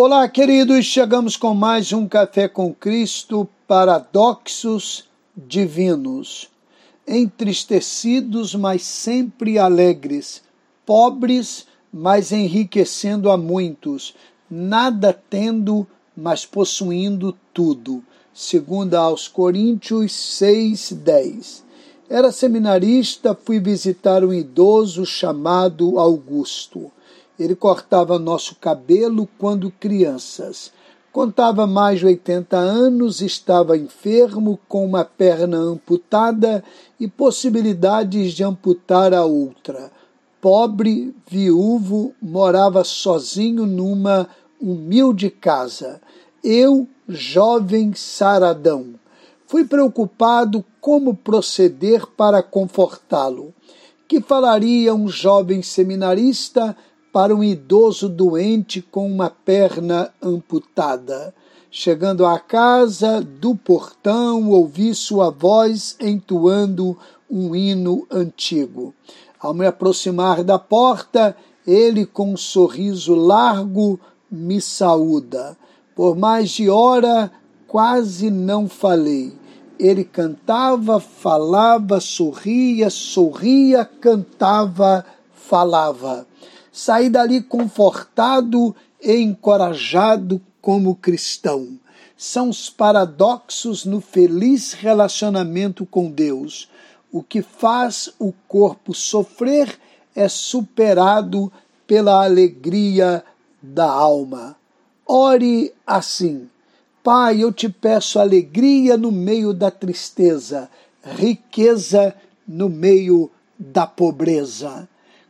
Olá, queridos, chegamos com mais um Café com Cristo, Paradoxos Divinos. Entristecidos, mas sempre alegres, pobres, mas enriquecendo a muitos, nada tendo, mas possuindo tudo. Segundo aos Coríntios 6:10. Era seminarista, fui visitar um idoso chamado Augusto. Ele cortava nosso cabelo quando crianças. Contava mais de 80 anos, estava enfermo, com uma perna amputada e possibilidades de amputar a outra. Pobre, viúvo, morava sozinho numa humilde casa. Eu, jovem saradão. Fui preocupado como proceder para confortá-lo. Que falaria um jovem seminarista para um idoso doente com uma perna amputada. Chegando à casa, do portão, ouvi sua voz entoando um hino antigo. Ao me aproximar da porta, ele, com um sorriso largo, me saúda. Por mais de hora, quase não falei. Ele cantava, falava, sorria, sorria, cantava, falava. Saí dali confortado e encorajado como cristão. São os paradoxos no feliz relacionamento com Deus. O que faz o corpo sofrer é superado pela alegria da alma. Ore assim: Pai, eu te peço alegria no meio da tristeza, riqueza no meio da pobreza.